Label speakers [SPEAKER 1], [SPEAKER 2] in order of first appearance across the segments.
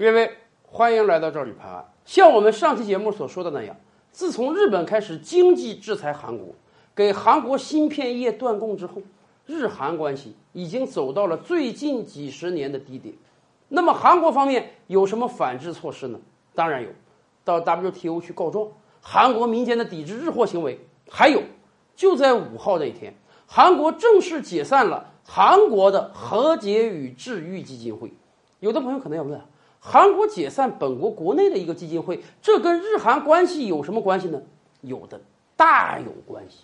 [SPEAKER 1] 各位，欢迎来到这里拍案。像我们上期节目所说的那样，自从日本开始经济制裁韩国，给韩国芯片业断供之后，日韩关系已经走到了最近几十年的低点。那么韩国方面有什么反制措施呢？当然有，到 WTO 去告状，韩国民间的抵制日货行为。还有，就在五号那一天，韩国正式解散了韩国的和解与治愈基金会。有的朋友可能要问，韩国解散本国国内的一个基金会，这跟日韩关系有什么关系呢？有的，大有关系。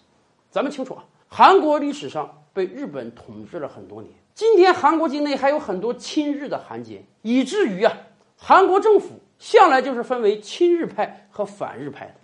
[SPEAKER 1] 咱们清楚啊，韩国历史上被日本统治了很多年，今天韩国境内还有很多亲日的韩奸，以至于啊，韩国政府向来就是分为亲日派和反日派的。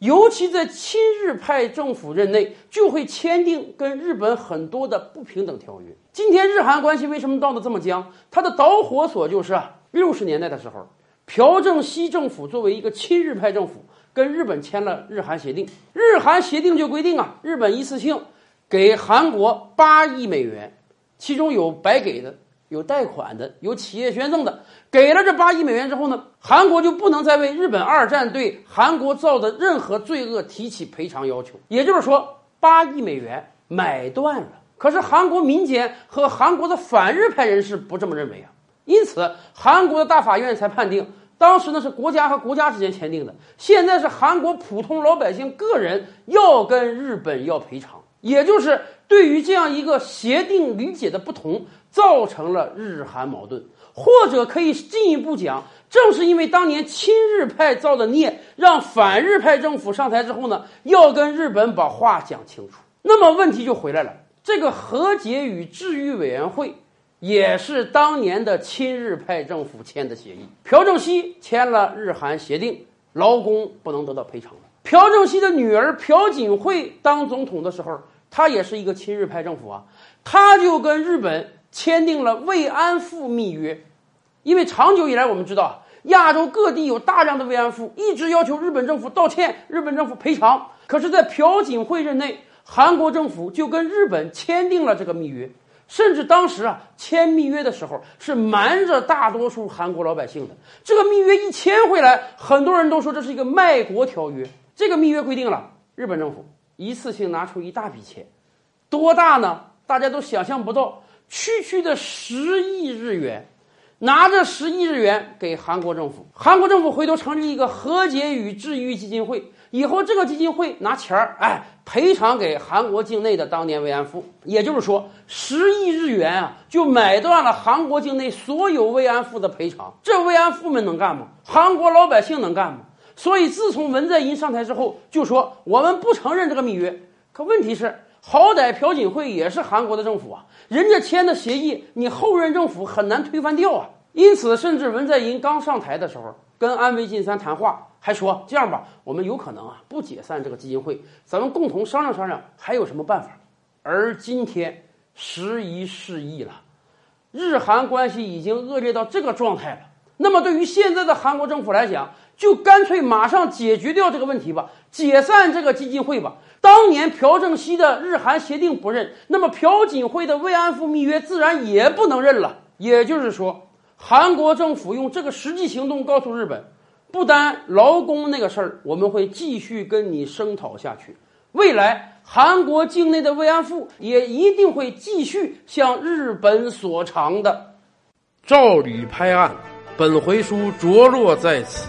[SPEAKER 1] 尤其在亲日派政府任内，就会签订跟日本很多的不平等条约。今天日韩关系为什么闹得这么僵？它的导火索就是啊，六十年代的时候，朴正熙政府作为一个亲日派政府，跟日本签了日韩协定。日韩协定就规定啊，日本一次性给韩国八亿美元，其中有白给的。有贷款的，有企业捐赠的，给了这八亿美元之后呢，韩国就不能再为日本二战对韩国造的任何罪恶提起赔偿要求。也就是说，八亿美元买断了。可是韩国民间和韩国的反日派人士不这么认为啊，因此韩国的大法院才判定，当时呢是国家和国家之间签订的，现在是韩国普通老百姓个人要跟日本要赔偿。也就是对于这样一个协定理解的不同，造成了日韩矛盾，或者可以进一步讲，正是因为当年亲日派造的孽，让反日派政府上台之后呢，要跟日本把话讲清楚。那么问题就回来了，这个和解与治愈委员会也是当年的亲日派政府签的协议，朴正熙签了日韩协定，劳工不能得到赔偿。朴正熙的女儿朴槿惠当总统的时候。他也是一个亲日派政府啊，他就跟日本签订了慰安妇密约，因为长久以来我们知道，亚洲各地有大量的慰安妇，一直要求日本政府道歉，日本政府赔偿。可是，在朴槿惠任内，韩国政府就跟日本签订了这个密约，甚至当时啊，签密约的时候是瞒着大多数韩国老百姓的。这个密约一签回来，很多人都说这是一个卖国条约。这个密约规定了，日本政府。一次性拿出一大笔钱，多大呢？大家都想象不到，区区的十亿日元，拿着十亿日元给韩国政府，韩国政府回头成立一个和解与治愈基金会，以后这个基金会拿钱儿，哎，赔偿给韩国境内的当年慰安妇。也就是说，十亿日元啊，就买断了韩国境内所有慰安妇的赔偿。这慰安妇们能干吗？韩国老百姓能干吗？所以，自从文在寅上台之后，就说我们不承认这个密约。可问题是，好歹朴槿惠也是韩国的政府啊，人家签的协议，你后任政府很难推翻掉啊。因此，甚至文在寅刚上台的时候，跟安倍晋三谈话，还说这样吧，我们有可能啊不解散这个基金会，咱们共同商量商量，还有什么办法。而今天时移世易了，日韩关系已经恶劣到这个状态了。那么，对于现在的韩国政府来讲，就干脆马上解决掉这个问题吧，解散这个基金会吧。当年朴正熙的日韩协定不认，那么朴槿惠的慰安妇密约自然也不能认了。也就是说，韩国政府用这个实际行动告诉日本，不单劳工那个事儿，我们会继续跟你声讨下去。未来韩国境内的慰安妇也一定会继续向日本索偿的。
[SPEAKER 2] 照吕拍案。本回书着落在此，